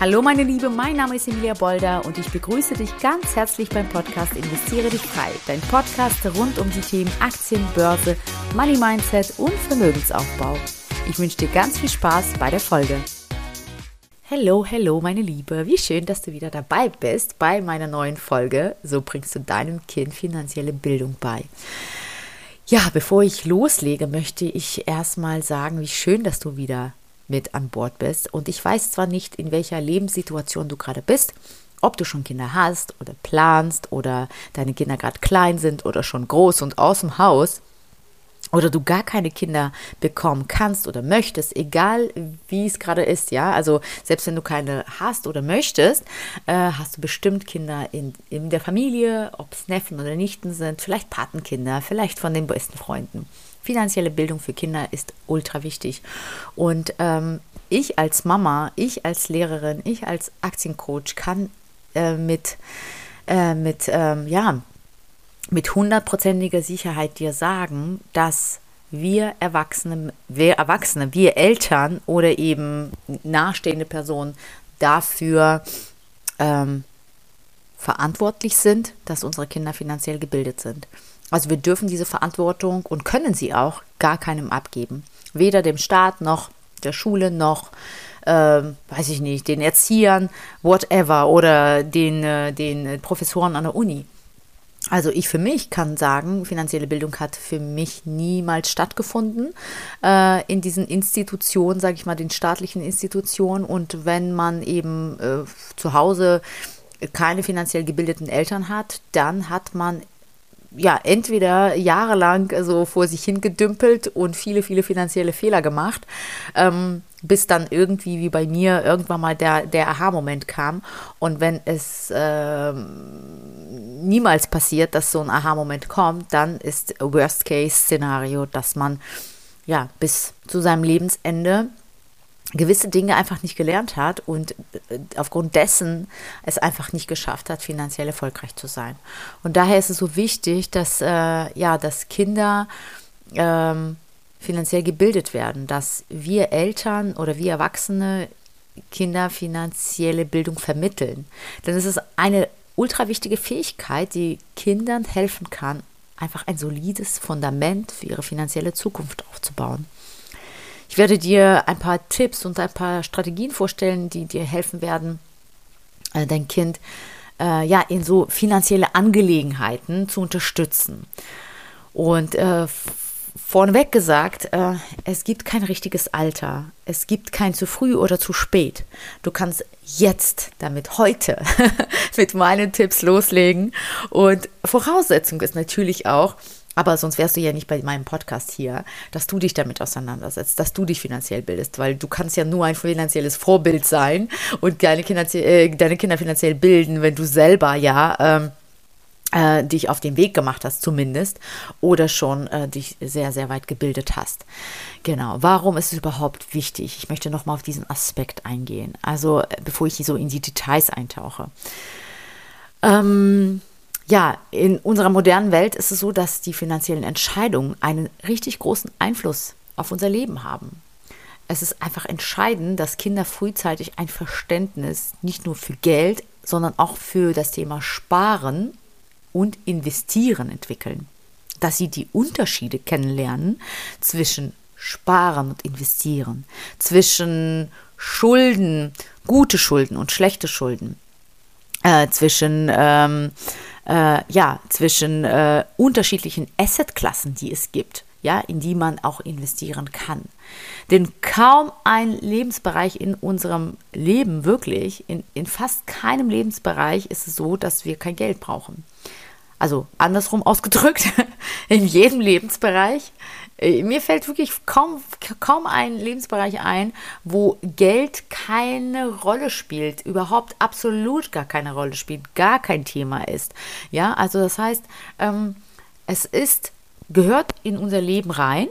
Hallo meine Liebe, mein Name ist Emilia Bolder und ich begrüße dich ganz herzlich beim Podcast Investiere dich frei. Dein Podcast rund um die Themen Aktien, Börse, Money Mindset und Vermögensaufbau. Ich wünsche dir ganz viel Spaß bei der Folge. Hallo, hallo meine Liebe, wie schön, dass du wieder dabei bist bei meiner neuen Folge. So bringst du deinem Kind finanzielle Bildung bei. Ja, bevor ich loslege, möchte ich erstmal sagen, wie schön, dass du wieder mit an Bord bist. Und ich weiß zwar nicht, in welcher Lebenssituation du gerade bist, ob du schon Kinder hast oder planst oder deine Kinder gerade klein sind oder schon groß und aus dem Haus oder du gar keine Kinder bekommen kannst oder möchtest, egal wie es gerade ist, ja, also selbst wenn du keine hast oder möchtest, äh, hast du bestimmt Kinder in, in der Familie, ob es Neffen oder Nichten sind, vielleicht Patenkinder, vielleicht von den besten Freunden finanzielle Bildung für Kinder ist ultra wichtig. Und ähm, ich als Mama, ich als Lehrerin, ich als Aktiencoach kann äh, mit, äh, mit, ähm, ja, mit hundertprozentiger Sicherheit dir sagen, dass wir Erwachsene, wir Erwachsene, wir Eltern oder eben nahestehende Personen dafür ähm, verantwortlich sind, dass unsere Kinder finanziell gebildet sind. Also wir dürfen diese Verantwortung und können sie auch gar keinem abgeben. Weder dem Staat noch der Schule noch, äh, weiß ich nicht, den Erziehern, whatever, oder den, äh, den Professoren an der Uni. Also ich für mich kann sagen, finanzielle Bildung hat für mich niemals stattgefunden äh, in diesen Institutionen, sage ich mal, den staatlichen Institutionen. Und wenn man eben äh, zu Hause keine finanziell gebildeten Eltern hat, dann hat man ja, entweder jahrelang so vor sich hingedümpelt und viele, viele finanzielle Fehler gemacht, ähm, bis dann irgendwie, wie bei mir, irgendwann mal der, der Aha-Moment kam. Und wenn es äh, niemals passiert, dass so ein Aha-Moment kommt, dann ist Worst-Case-Szenario, dass man ja bis zu seinem Lebensende gewisse Dinge einfach nicht gelernt hat und äh, aufgrund dessen es einfach nicht geschafft hat, finanziell erfolgreich zu sein. Und daher ist es so wichtig, dass, äh, ja, dass Kinder ähm, finanziell gebildet werden, dass wir Eltern oder wir Erwachsene Kinder finanzielle Bildung vermitteln. Denn es ist eine ultra wichtige Fähigkeit, die Kindern helfen kann, einfach ein solides Fundament für ihre finanzielle Zukunft aufzubauen. Ich werde dir ein paar Tipps und ein paar Strategien vorstellen, die dir helfen werden, äh, dein Kind äh, ja in so finanzielle Angelegenheiten zu unterstützen. Und äh, vorneweg gesagt, äh, es gibt kein richtiges Alter. Es gibt kein zu früh oder zu spät. Du kannst jetzt damit heute mit meinen Tipps loslegen. Und Voraussetzung ist natürlich auch, aber sonst wärst du ja nicht bei meinem Podcast hier, dass du dich damit auseinandersetzt, dass du dich finanziell bildest, weil du kannst ja nur ein finanzielles Vorbild sein und deine Kinder, äh, deine Kinder finanziell bilden, wenn du selber ja ähm, äh, dich auf den Weg gemacht hast zumindest oder schon äh, dich sehr, sehr weit gebildet hast. Genau, warum ist es überhaupt wichtig? Ich möchte nochmal auf diesen Aspekt eingehen, also äh, bevor ich so in die Details eintauche. Ähm, ja, in unserer modernen Welt ist es so, dass die finanziellen Entscheidungen einen richtig großen Einfluss auf unser Leben haben. Es ist einfach entscheidend, dass Kinder frühzeitig ein Verständnis nicht nur für Geld, sondern auch für das Thema Sparen und Investieren entwickeln. Dass sie die Unterschiede kennenlernen zwischen Sparen und Investieren, zwischen Schulden, gute Schulden und schlechte Schulden, äh, zwischen ähm, äh, ja, zwischen äh, unterschiedlichen Assetklassen, die es gibt, ja, in die man auch investieren kann. Denn kaum ein Lebensbereich in unserem Leben wirklich, in, in fast keinem Lebensbereich ist es so, dass wir kein Geld brauchen. Also andersrum ausgedrückt, in jedem Lebensbereich mir fällt wirklich kaum, kaum ein Lebensbereich ein, wo Geld keine Rolle spielt, überhaupt absolut gar keine Rolle spielt, gar kein Thema ist. Ja, also das heißt, ähm, es ist, gehört in unser Leben rein,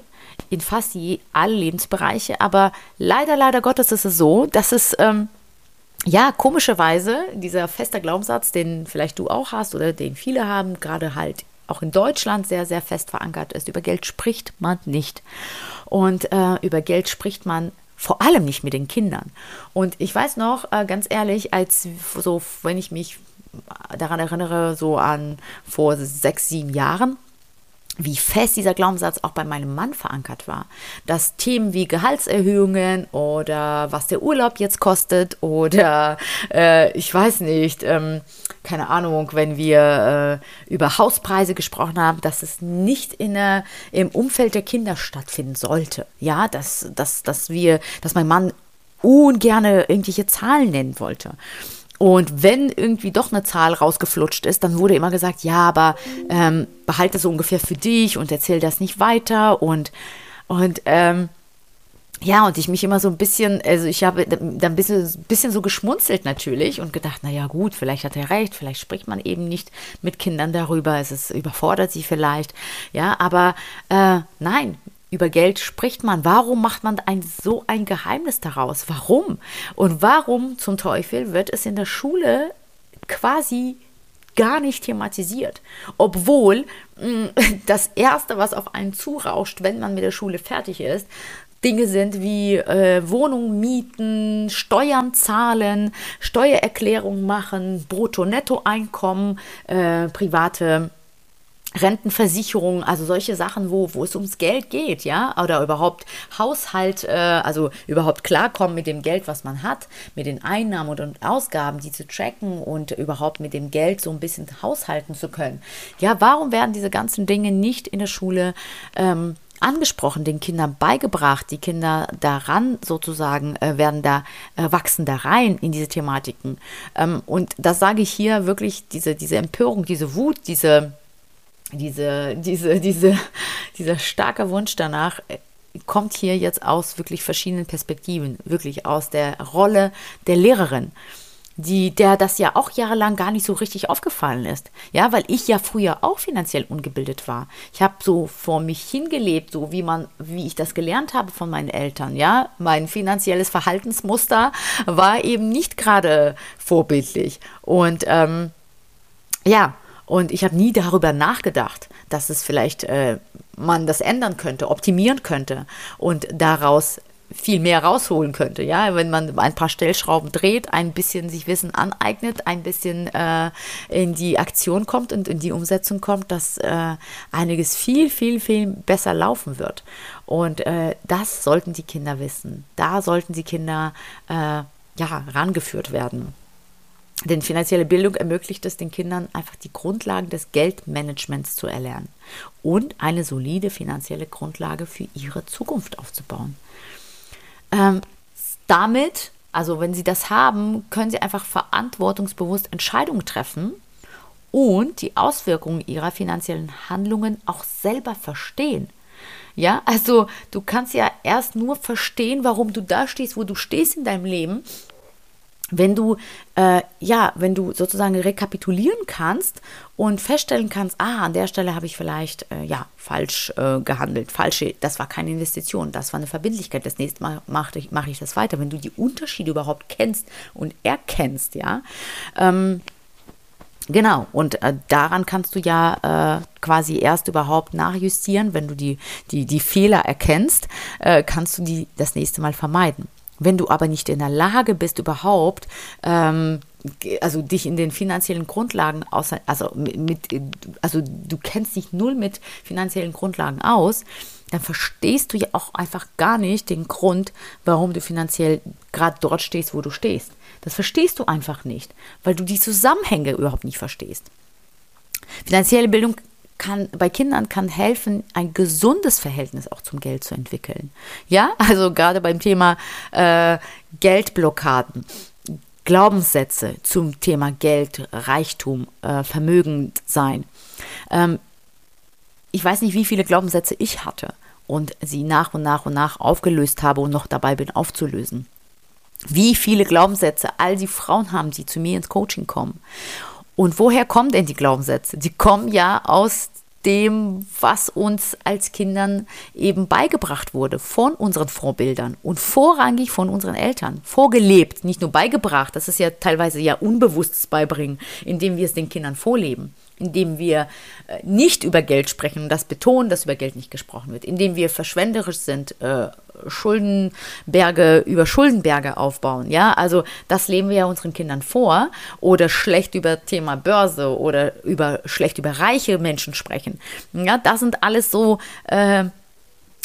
in fast je, alle Lebensbereiche, aber leider, leider Gottes ist es so, dass es, ähm, ja, komischerweise, dieser feste Glaubenssatz, den vielleicht du auch hast oder den viele haben, gerade halt auch in Deutschland sehr, sehr fest verankert ist. Über Geld spricht man nicht. Und äh, über Geld spricht man Vor allem nicht mit den Kindern. Und ich weiß noch, äh, ganz ehrlich, als so, wenn ich mich daran erinnere, so an vor sechs, sieben Jahren, wie fest dieser Glaubenssatz auch bei meinem Mann verankert war. Dass Themen wie Gehaltserhöhungen oder was der Urlaub jetzt kostet oder äh, ich weiß nicht, ähm, keine Ahnung, wenn wir äh, über Hauspreise gesprochen haben, dass es nicht in der, im Umfeld der Kinder stattfinden sollte. Ja, dass, dass, dass wir, dass mein Mann ungerne irgendwelche Zahlen nennen wollte. Und wenn irgendwie doch eine Zahl rausgeflutscht ist, dann wurde immer gesagt, ja, aber ähm, behalte es so ungefähr für dich und erzähl das nicht weiter. Und, und ähm, ja, und ich mich immer so ein bisschen, also ich habe dann ein bisschen, bisschen so geschmunzelt natürlich und gedacht, naja gut, vielleicht hat er recht, vielleicht spricht man eben nicht mit Kindern darüber, es ist, überfordert sie vielleicht. Ja, aber äh, nein, über Geld spricht man? Warum macht man ein, so ein Geheimnis daraus? Warum? Und warum zum Teufel wird es in der Schule quasi gar nicht thematisiert? Obwohl mh, mm, das Erste, was auf einen zurauscht, wenn man mit der Schule fertig ist, Dinge sind wie äh, Wohnung mieten, Steuern zahlen, Steuererklärung machen, Brutto-Netto-Einkommen, äh, private Rentenversicherung, also solche Sachen, wo, wo es ums Geld geht, ja, oder überhaupt Haushalt, äh, also überhaupt klarkommen mit dem Geld, was man hat, mit den Einnahmen und Ausgaben, die zu tracken und überhaupt mit dem Geld so ein bisschen haushalten zu können. Ja, warum werden diese ganzen Dinge nicht in der Schule ähm, angesprochen, den Kindern beigebracht, die Kinder daran sozusagen äh, werden da, äh, wachsen da rein in diese Thematiken. Ähm, und das sage ich hier wirklich, diese, diese Empörung, diese Wut, diese diese, diese, diese, dieser starke Wunsch danach äh, kommt hier jetzt aus wirklich verschiedenen Perspektiven, wirklich aus der Rolle der Lehrerin, die, der das ja auch jahrelang gar nicht so richtig aufgefallen ist. Ja, weil ich ja früher auch finanziell ungebildet war. Ich habe so vor mich hingelebt, so wie man, wie ich das gelernt habe von meinen Eltern. Ja, mein finanzielles Verhaltensmuster war eben nicht gerade vorbildlich. Und ähm, ja, und ich habe nie darüber nachgedacht, dass es vielleicht äh, man das ändern könnte, optimieren könnte und daraus viel mehr rausholen könnte. Ja, wenn man ein paar Stellschrauben dreht, ein bisschen sich Wissen aneignet, ein bisschen äh, in die Aktion kommt und in die Umsetzung kommt, dass äh, einiges viel, viel, viel besser laufen wird. Und äh, das sollten die Kinder wissen. Da sollten die Kinder äh, ja rangeführt werden. Denn finanzielle Bildung ermöglicht es den Kindern einfach die Grundlagen des Geldmanagements zu erlernen und eine solide finanzielle Grundlage für ihre Zukunft aufzubauen. Ähm, damit, also wenn sie das haben, können sie einfach verantwortungsbewusst Entscheidungen treffen und die Auswirkungen ihrer finanziellen Handlungen auch selber verstehen. Ja, also du kannst ja erst nur verstehen, warum du da stehst, wo du stehst in deinem Leben, wenn du äh, ja, wenn du sozusagen rekapitulieren kannst und feststellen kannst, ah, an der Stelle habe ich vielleicht äh, ja falsch äh, gehandelt, falsche, das war keine Investition, das war eine Verbindlichkeit. Das nächste Mal mache ich, mach ich das weiter. Wenn du die Unterschiede überhaupt kennst und erkennst, ja. Ähm, Genau, und äh, daran kannst du ja äh, quasi erst überhaupt nachjustieren, wenn du die, die, die Fehler erkennst, äh, kannst du die das nächste Mal vermeiden. Wenn du aber nicht in der Lage bist, überhaupt, ähm, also dich in den finanziellen Grundlagen aus, also mit, also du kennst dich null mit finanziellen Grundlagen aus, dann verstehst du ja auch einfach gar nicht den Grund, warum du finanziell gerade dort stehst, wo du stehst. Das verstehst du einfach nicht, weil du die Zusammenhänge überhaupt nicht verstehst. Finanzielle Bildung kann, bei Kindern kann helfen, ein gesundes Verhältnis auch zum Geld zu entwickeln. Ja, also gerade beim Thema äh, Geldblockaden. Glaubenssätze zum Thema Geld, Reichtum, äh, Vermögend sein. Ähm, ich weiß nicht, wie viele Glaubenssätze ich hatte und sie nach und nach und nach aufgelöst habe und noch dabei bin aufzulösen. Wie viele Glaubenssätze all die Frauen haben, die zu mir ins Coaching kommen. Und woher kommen denn die Glaubenssätze? Die kommen ja aus dem, was uns als Kindern eben beigebracht wurde von unseren Vorbildern und vorrangig von unseren Eltern. Vorgelebt, nicht nur beigebracht, das ist ja teilweise ja unbewusstes Beibringen, indem wir es den Kindern vorleben, indem wir äh, nicht über Geld sprechen und das betonen, dass über Geld nicht gesprochen wird, indem wir verschwenderisch sind, äh, Schuldenberge über Schuldenberge aufbauen. Ja, also das leben wir ja unseren Kindern vor oder schlecht über Thema Börse oder über schlecht über reiche Menschen sprechen. Ja, das sind alles so äh,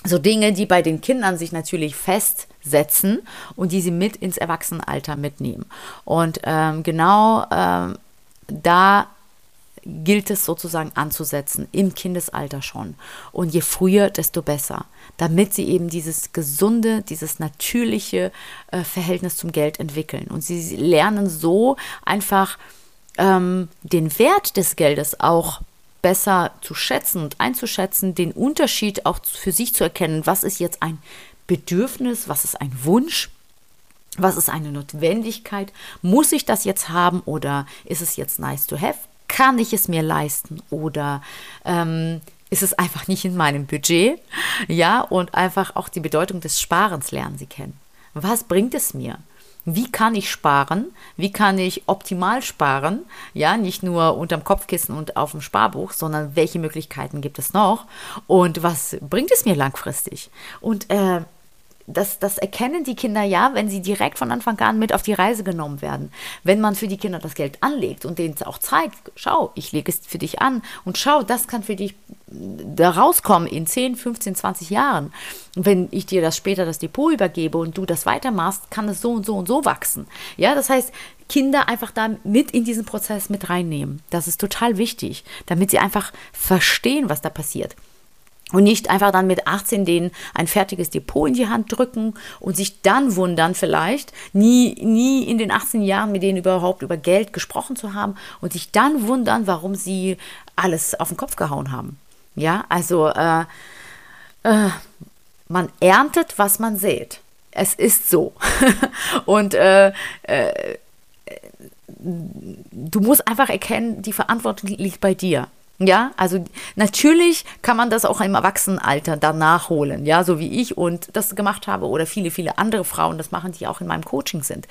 so Dinge, die bei den Kindern sich natürlich festsetzen und die sie mit ins Erwachsenenalter mitnehmen. Und ähm, genau ähm, da gilt es sozusagen anzusetzen, im Kindesalter schon. Und je früher, desto besser, damit sie eben dieses gesunde, dieses natürliche äh, Verhältnis zum Geld entwickeln. Und sie lernen so einfach ähm, den Wert des Geldes auch besser zu schätzen und einzuschätzen, den Unterschied auch für sich zu erkennen, was ist jetzt ein Bedürfnis, was ist ein Wunsch, was ist eine Notwendigkeit, muss ich das jetzt haben oder ist es jetzt nice to have, kann ich es mir leisten oder ähm, ist es einfach nicht in meinem Budget, ja, und einfach auch die Bedeutung des Sparens lernen sie kennen. Was bringt es mir? wie kann ich sparen, wie kann ich optimal sparen, ja, nicht nur unterm Kopfkissen und auf dem Sparbuch, sondern welche Möglichkeiten gibt es noch und was bringt es mir langfristig? Und äh, das, das erkennen die Kinder ja, wenn sie direkt von Anfang an mit auf die Reise genommen werden. Wenn man für die Kinder das Geld anlegt und denen auch zeigt, schau, ich lege es für dich an und schau, das kann für dich da rauskommen in 10, 15, 20 Jahren. wenn ich dir das später das Depot übergebe und du das weitermachst, kann es so und so und so wachsen. Ja, das heißt, Kinder einfach da mit in diesen Prozess mit reinnehmen. Das ist total wichtig, damit sie einfach verstehen, was da passiert. Und nicht einfach dann mit 18 denen ein fertiges Depot in die Hand drücken und sich dann wundern vielleicht, nie, nie in den 18 Jahren mit denen überhaupt über Geld gesprochen zu haben und sich dann wundern, warum sie alles auf den Kopf gehauen haben. Ja, also äh, äh, man erntet, was man sät. Es ist so. und äh, äh, du musst einfach erkennen, die Verantwortung liegt bei dir. Ja, also natürlich kann man das auch im Erwachsenenalter dann nachholen, ja, so wie ich und das gemacht habe oder viele, viele andere Frauen das machen, die auch in meinem Coaching sind.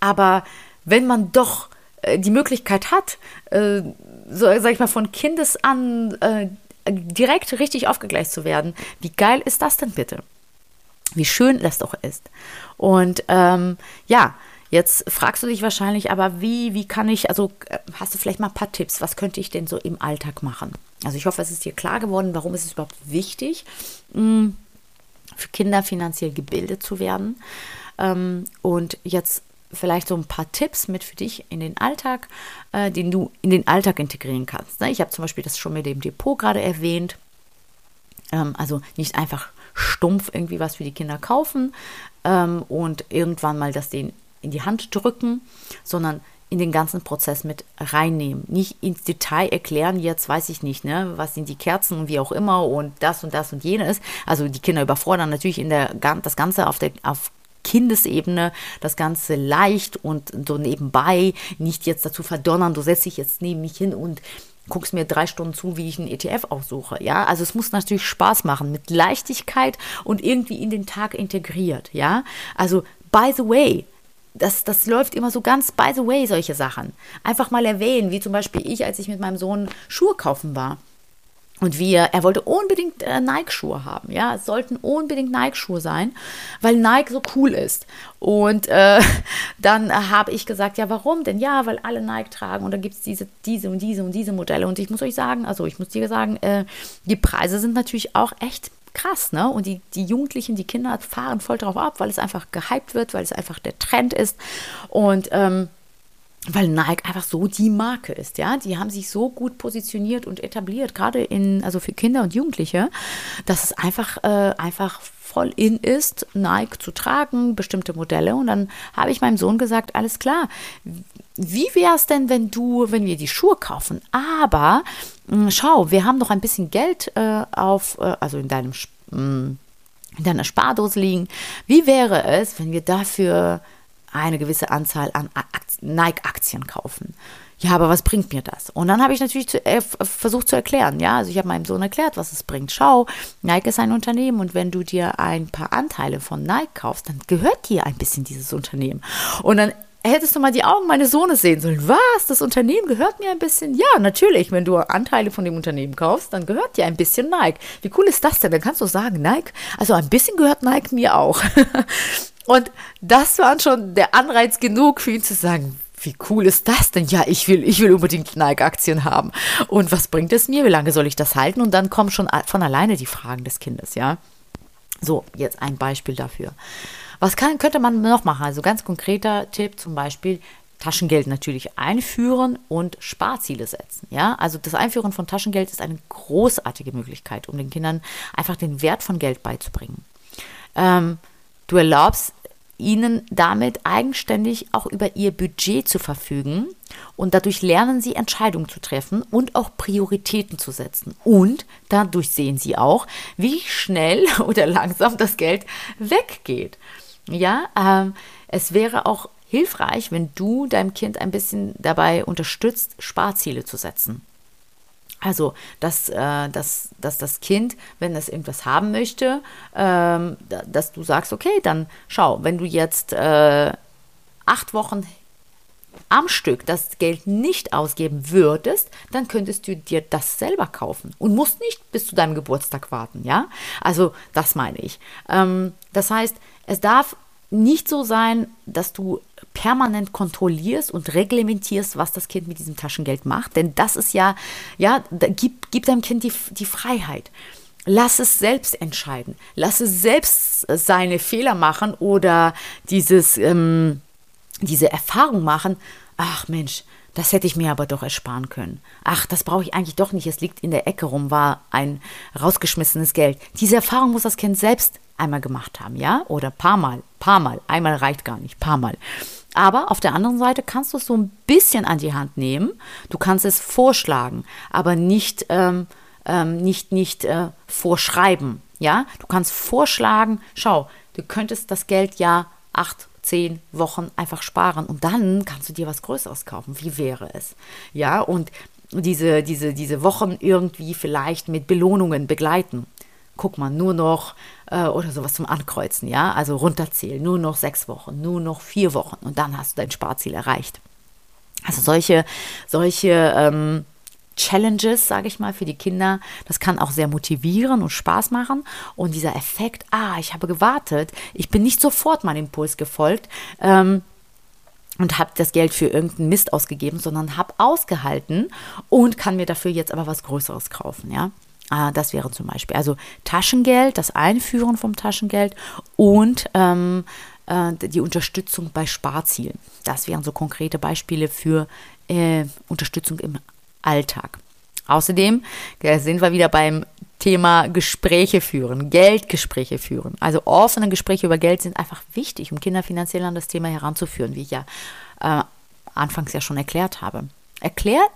Aber wenn man doch äh, die Möglichkeit hat, äh, so sag ich mal, von Kindes an äh, direkt richtig aufgegleist zu werden, wie geil ist das denn bitte? Wie schön das doch ist. Und ähm, ja, Jetzt fragst du dich wahrscheinlich aber, wie, wie kann ich, also äh, hast du vielleicht mal ein paar Tipps, was könnte ich denn so im Alltag machen? Also ich hoffe, es ist dir klar geworden, warum ist es überhaupt wichtig, mm, für Kinder finanziell gebildet zu werden. Ähm, und jetzt vielleicht so ein paar Tipps mit für dich in den Alltag, äh, den du in den Alltag integrieren kannst. Ne? Ich habe zum Beispiel das schon mit dem Depot gerade erwähnt. Ähm, also nicht einfach stumpf irgendwie was für die Kinder kaufen ähm, und irgendwann mal das denen in die Hand drücken, sondern in den ganzen Prozess mit reinnehmen. Nicht ins Detail erklären, jetzt weiß ich nicht, ne, was sind die Kerzen und wie auch immer und das und das und jenes. Also die Kinder überfordern natürlich in der, das Ganze auf der, auf Kindesebene das Ganze leicht und so nebenbei, nicht jetzt dazu verdonnern, du setzt dich jetzt neben mich hin und guckst mir drei Stunden zu, wie ich einen ETF aussuche. Ja, also es muss natürlich Spaß machen, mit Leichtigkeit und irgendwie in den Tag integriert. Ja, also by the way, das, das läuft immer so ganz by the way, solche Sachen. Einfach mal erwähnen, wie zum Beispiel ich, als ich mit meinem Sohn Schuhe kaufen war. Und wir, er wollte unbedingt äh, Nike-Schuhe haben, ja, es sollten unbedingt Nike-Schuhe sein, weil Nike so cool ist. Und äh, dann habe ich gesagt, ja, warum denn? Ja, weil alle Nike tragen und dann gibt es diese, diese und diese und diese Modelle. Und ich muss euch sagen, also ich muss dir sagen, äh, die Preise sind natürlich auch echt krass, ne? Und die, die Jugendlichen, die Kinder fahren voll drauf ab, weil es einfach gehypt wird, weil es einfach der Trend ist. Und ähm, weil Nike einfach so die Marke ist, ja. Die haben sich so gut positioniert und etabliert, gerade in, also für Kinder und Jugendliche, dass es einfach, äh, einfach voll in ist, Nike zu tragen, bestimmte Modelle. Und dann habe ich meinem Sohn gesagt, alles klar, wie wäre es denn, wenn du, wenn wir die Schuhe kaufen, aber hm, schau, wir haben noch ein bisschen Geld äh, auf, äh, also in deinem hm, in deiner Spardose liegen. Wie wäre es, wenn wir dafür eine gewisse Anzahl an Nike-Aktien kaufen? Ja, aber was bringt mir das? Und dann habe ich natürlich zu, äh, versucht zu erklären, ja, also ich habe meinem Sohn erklärt, was es bringt. Schau, Nike ist ein Unternehmen und wenn du dir ein paar Anteile von Nike kaufst, dann gehört dir ein bisschen dieses Unternehmen. Und dann hättest du mal die Augen meines Sohnes sehen sollen. Was? Das Unternehmen gehört mir ein bisschen? Ja, natürlich. Wenn du Anteile von dem Unternehmen kaufst, dann gehört dir ein bisschen Nike. Wie cool ist das denn? Dann kannst du sagen, Nike, also ein bisschen gehört Nike mir auch. Und das war schon der Anreiz genug für ihn zu sagen, wie cool ist das denn? Ja, ich will, ich will unbedingt Nike-Aktien haben. Und was bringt es mir? Wie lange soll ich das halten? Und dann kommen schon von alleine die Fragen des Kindes, ja. So, jetzt ein Beispiel dafür. Was kann, könnte man noch machen? Also ganz konkreter Tipp zum Beispiel, Taschengeld natürlich einführen und Sparziele setzen. Ja, also das Einführen von Taschengeld ist eine großartige Möglichkeit, um den Kindern einfach den Wert von Geld beizubringen. Ähm, du erlaubst ihnen damit eigenständig auch über ihr Budget zu verfügen und dadurch lernen sie Entscheidungen zu treffen und auch Prioritäten zu setzen. Und dadurch sehen sie auch, wie schnell oder langsam das Geld weggeht. Ja, ähm, es wäre auch hilfreich, wenn du deinem Kind ein bisschen dabei unterstützt, Sparziele zu setzen. Also, dass, äh, dass, dass das Kind, wenn es irgendwas haben möchte, ähm, dass du sagst, okay, dann schau, wenn du jetzt äh, acht Wochen am Stück das Geld nicht ausgeben würdest, dann könntest du dir das selber kaufen und musst nicht bis zu deinem Geburtstag warten, ja? Also, das meine ich. Ähm, das heißt, es darf nicht so sein, dass du permanent kontrollierst und reglementierst, was das Kind mit diesem Taschengeld macht. Denn das ist ja, ja, gib, gib deinem Kind die, die Freiheit. Lass es selbst entscheiden. Lass es selbst seine Fehler machen oder dieses, ähm, diese Erfahrung machen. Ach Mensch, das hätte ich mir aber doch ersparen können. Ach, das brauche ich eigentlich doch nicht. Es liegt in der Ecke rum, war ein rausgeschmissenes Geld. Diese Erfahrung muss das Kind selbst einmal gemacht haben, ja? Oder paar Mal, paar Mal. Einmal reicht gar nicht, paar Mal. Aber auf der anderen Seite kannst du es so ein bisschen an die Hand nehmen. Du kannst es vorschlagen, aber nicht, ähm, ähm, nicht, nicht äh, vorschreiben. Ja, du kannst vorschlagen, schau, du könntest das Geld ja acht, zehn Wochen einfach sparen und dann kannst du dir was Größeres kaufen. Wie wäre es? Ja, und diese, diese, diese Wochen irgendwie vielleicht mit Belohnungen begleiten guck mal, nur noch äh, oder sowas zum Ankreuzen, ja, also runterzählen, nur noch sechs Wochen, nur noch vier Wochen und dann hast du dein Sparziel erreicht. Also solche, solche ähm, Challenges, sage ich mal, für die Kinder, das kann auch sehr motivieren und Spaß machen. Und dieser Effekt, ah, ich habe gewartet, ich bin nicht sofort meinem Impuls gefolgt, ähm, und habe das Geld für irgendeinen Mist ausgegeben, sondern habe ausgehalten und kann mir dafür jetzt aber was Größeres kaufen, ja. Ah, das wäre zum Beispiel also Taschengeld, das Einführen vom Taschengeld und ähm, äh, die Unterstützung bei Sparzielen. Das wären so konkrete Beispiele für äh, Unterstützung im Alltag. Außerdem äh, sind wir wieder beim Thema Gespräche führen, Geldgespräche führen. Also offene Gespräche über Geld sind einfach wichtig, um Kinder finanziell an das Thema heranzuführen, wie ich ja äh, anfangs ja schon erklärt habe. Erklärt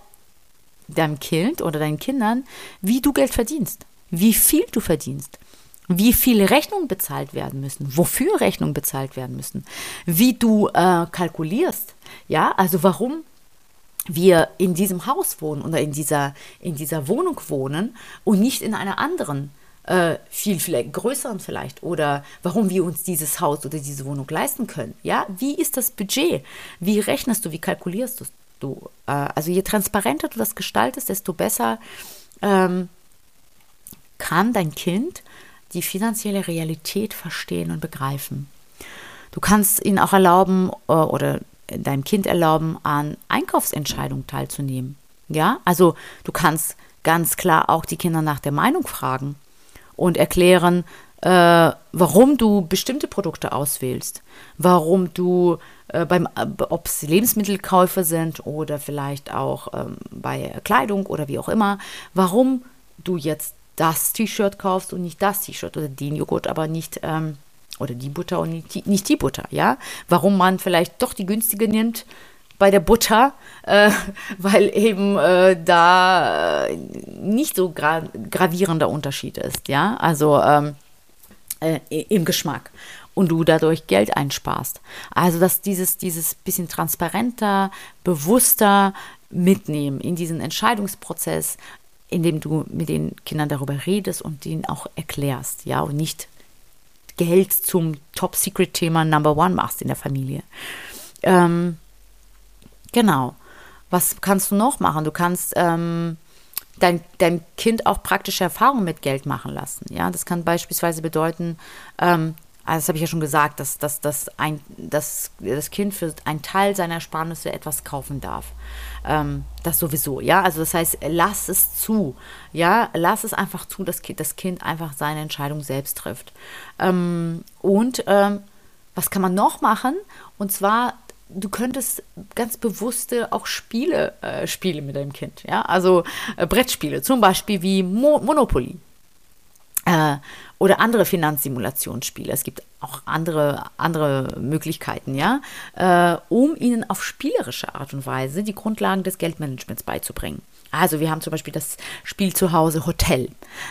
deinem Kind oder deinen Kindern, wie du Geld verdienst, wie viel du verdienst, wie viele Rechnungen bezahlt werden müssen, wofür Rechnungen bezahlt werden müssen, wie du äh, kalkulierst. Ja, also warum wir in diesem Haus wohnen oder in dieser, in dieser Wohnung wohnen und nicht in einer anderen, äh, viel, viel größeren vielleicht oder warum wir uns dieses Haus oder diese Wohnung leisten können. Ja, wie ist das Budget? Wie rechnest du, wie kalkulierst du äh, also je transparenter du das gestaltest, desto besser ähm, kann dein Kind die finanzielle Realität verstehen und begreifen. Du kannst ihnen auch erlauben äh, oder deinem Kind erlauben, an Einkaufsentscheidungen teilzunehmen. Ja, also du kannst ganz klar auch die Kinder nach der Meinung fragen und erklären, äh, warum du bestimmte Produkte auswählst, warum du äh, beim, äh, ob es Lebensmittelkäufe sind oder vielleicht auch ähm, bei Kleidung oder wie auch immer, warum du jetzt das T-Shirt kaufst und nicht das T-Shirt oder den Joghurt, aber nicht ähm, oder die Butter und nicht die, nicht die Butter, ja? Warum man vielleicht doch die günstige nimmt bei der Butter, äh, weil eben äh, da äh, nicht so gra gravierender Unterschied ist, ja? Also ähm, äh, im Geschmack und du dadurch Geld einsparst. Also dass dieses, dieses bisschen transparenter, bewusster mitnehmen in diesen Entscheidungsprozess, indem du mit den Kindern darüber redest und ihnen auch erklärst, ja, und nicht Geld zum Top-Secret-Thema Number One machst in der Familie. Ähm, genau. Was kannst du noch machen? Du kannst ähm, dein, dein Kind auch praktische Erfahrungen mit Geld machen lassen. Ja, das kann beispielsweise bedeuten, ähm, also das habe ich ja schon gesagt, dass, dass, dass, ein, dass das Kind für einen Teil seiner Ersparnisse etwas kaufen darf. Ähm, das sowieso, ja. Also das heißt, lass es zu. Ja, lass es einfach zu, dass das Kind einfach seine Entscheidung selbst trifft. Ähm, und ähm, was kann man noch machen? Und zwar du könntest ganz bewusste auch Spiele äh, spielen mit deinem Kind, ja, also äh, Brettspiele, zum Beispiel wie Mo Monopoly äh, oder andere Finanzsimulationsspiele. Es gibt auch andere, andere Möglichkeiten, ja, äh, um ihnen auf spielerische Art und Weise die Grundlagen des Geldmanagements beizubringen. Also wir haben zum Beispiel das Spiel zu Hause Hotel.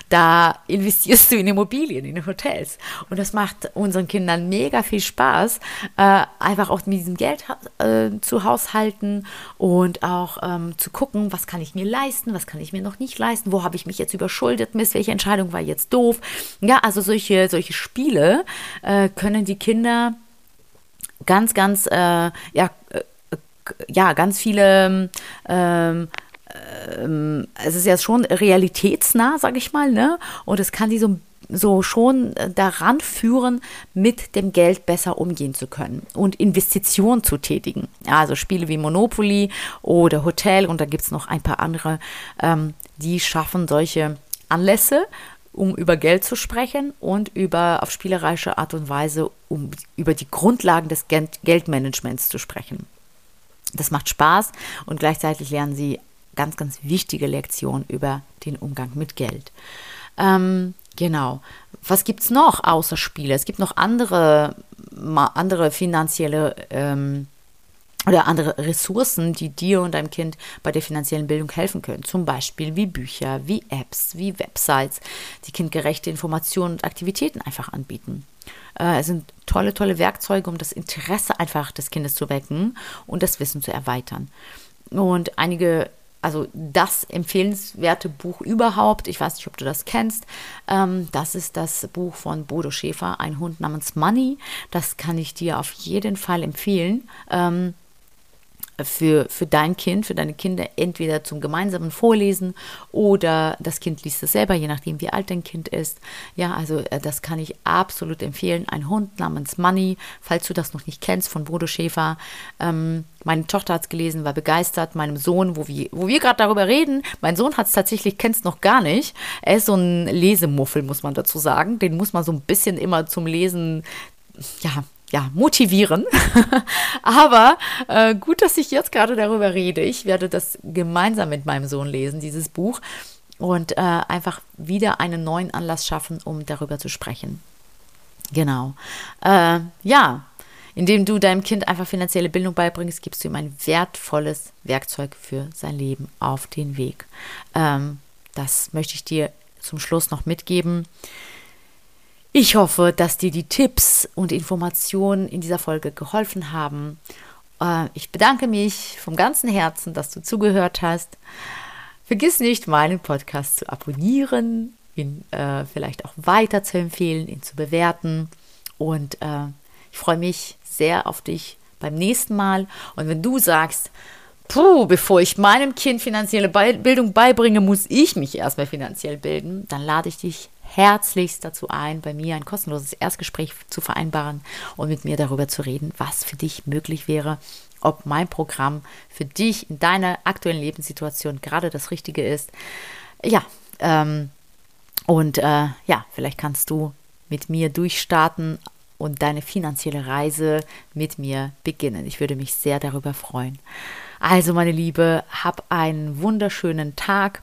Da investierst du in Immobilien, in Hotels. Und das macht unseren Kindern mega viel Spaß, äh, einfach auch mit diesem Geld äh, zu haushalten und auch ähm, zu gucken, was kann ich mir leisten, was kann ich mir noch nicht leisten, wo habe ich mich jetzt überschuldet, Mist, welche Entscheidung war jetzt doof. Ja, also solche, solche Spiele äh, können die Kinder ganz, ganz, äh, ja, äh, ja, ganz viele ähm, ähm, es ist ja schon realitätsnah, sag ich mal, ne? Und es kann sie so so schon daran führen, mit dem Geld besser umgehen zu können und Investitionen zu tätigen. Also Spiele wie Monopoly oder Hotel und da gibt es noch ein paar andere, ähm, die schaffen solche Anlässe, um über Geld zu sprechen und über auf spielerische Art und Weise, um über die Grundlagen des Geldmanagements zu sprechen. Das macht Spaß und gleichzeitig lernen sie ganz, ganz wichtige Lektion über den Umgang mit Geld. Ähm, genau. Was gibt es noch außer Spiele? Es gibt noch andere, andere finanzielle ähm, oder andere Ressourcen, die dir und deinem Kind bei der finanziellen Bildung helfen können. Zum Beispiel wie Bücher, wie Apps, wie Websites, die kindgerechte Informationen und Aktivitäten einfach anbieten. Äh, es sind tolle, tolle Werkzeuge, um das Interesse einfach des Kindes zu wecken und das Wissen zu erweitern. Und einige also das empfehlenswerte Buch überhaupt. Ich weiß nicht, ob du das kennst. Ähm, das ist das Buch von Bodo Schäfer, Ein Hund namens Money. Das kann ich dir auf jeden Fall empfehlen. Ähm, für, für dein Kind, für deine Kinder entweder zum gemeinsamen Vorlesen oder das Kind liest es selber, je nachdem, wie alt dein Kind ist. Ja, also äh, das kann ich absolut empfehlen. Ein Hund namens Money, falls du das noch nicht kennst, von Bodo Schäfer. Ähm, meine Tochter hat es gelesen, war begeistert. Meinem Sohn, wo wir, wo wir gerade darüber reden, mein Sohn hat es tatsächlich, kennt es noch gar nicht. Er ist so ein Lesemuffel, muss man dazu sagen. Den muss man so ein bisschen immer zum Lesen ja, ja, motivieren. Aber äh, gut, dass ich jetzt gerade darüber rede. Ich werde das gemeinsam mit meinem Sohn lesen, dieses Buch, und äh, einfach wieder einen neuen Anlass schaffen, um darüber zu sprechen. Genau. Äh, ja, indem du deinem Kind einfach finanzielle Bildung beibringst, gibst du ihm ein wertvolles Werkzeug für sein Leben auf den Weg. Ähm, das möchte ich dir zum Schluss noch mitgeben. Ich hoffe, dass dir die Tipps und Informationen in dieser Folge geholfen haben. Äh, ich bedanke mich vom ganzen Herzen, dass du zugehört hast. Vergiss nicht, meinen Podcast zu abonnieren, ihn äh, vielleicht auch weiter zu empfehlen, ihn zu bewerten. Und äh, ich freue mich sehr auf dich beim nächsten Mal. Und wenn du sagst, puh, bevor ich meinem Kind finanzielle Bildung beibringe, muss ich mich erstmal finanziell bilden, dann lade ich dich herzlichst dazu ein, bei mir ein kostenloses Erstgespräch zu vereinbaren und mit mir darüber zu reden, was für dich möglich wäre, ob mein Programm für dich in deiner aktuellen Lebenssituation gerade das Richtige ist. Ja, ähm, und äh, ja, vielleicht kannst du mit mir durchstarten und deine finanzielle Reise mit mir beginnen. Ich würde mich sehr darüber freuen. Also, meine Liebe, hab einen wunderschönen Tag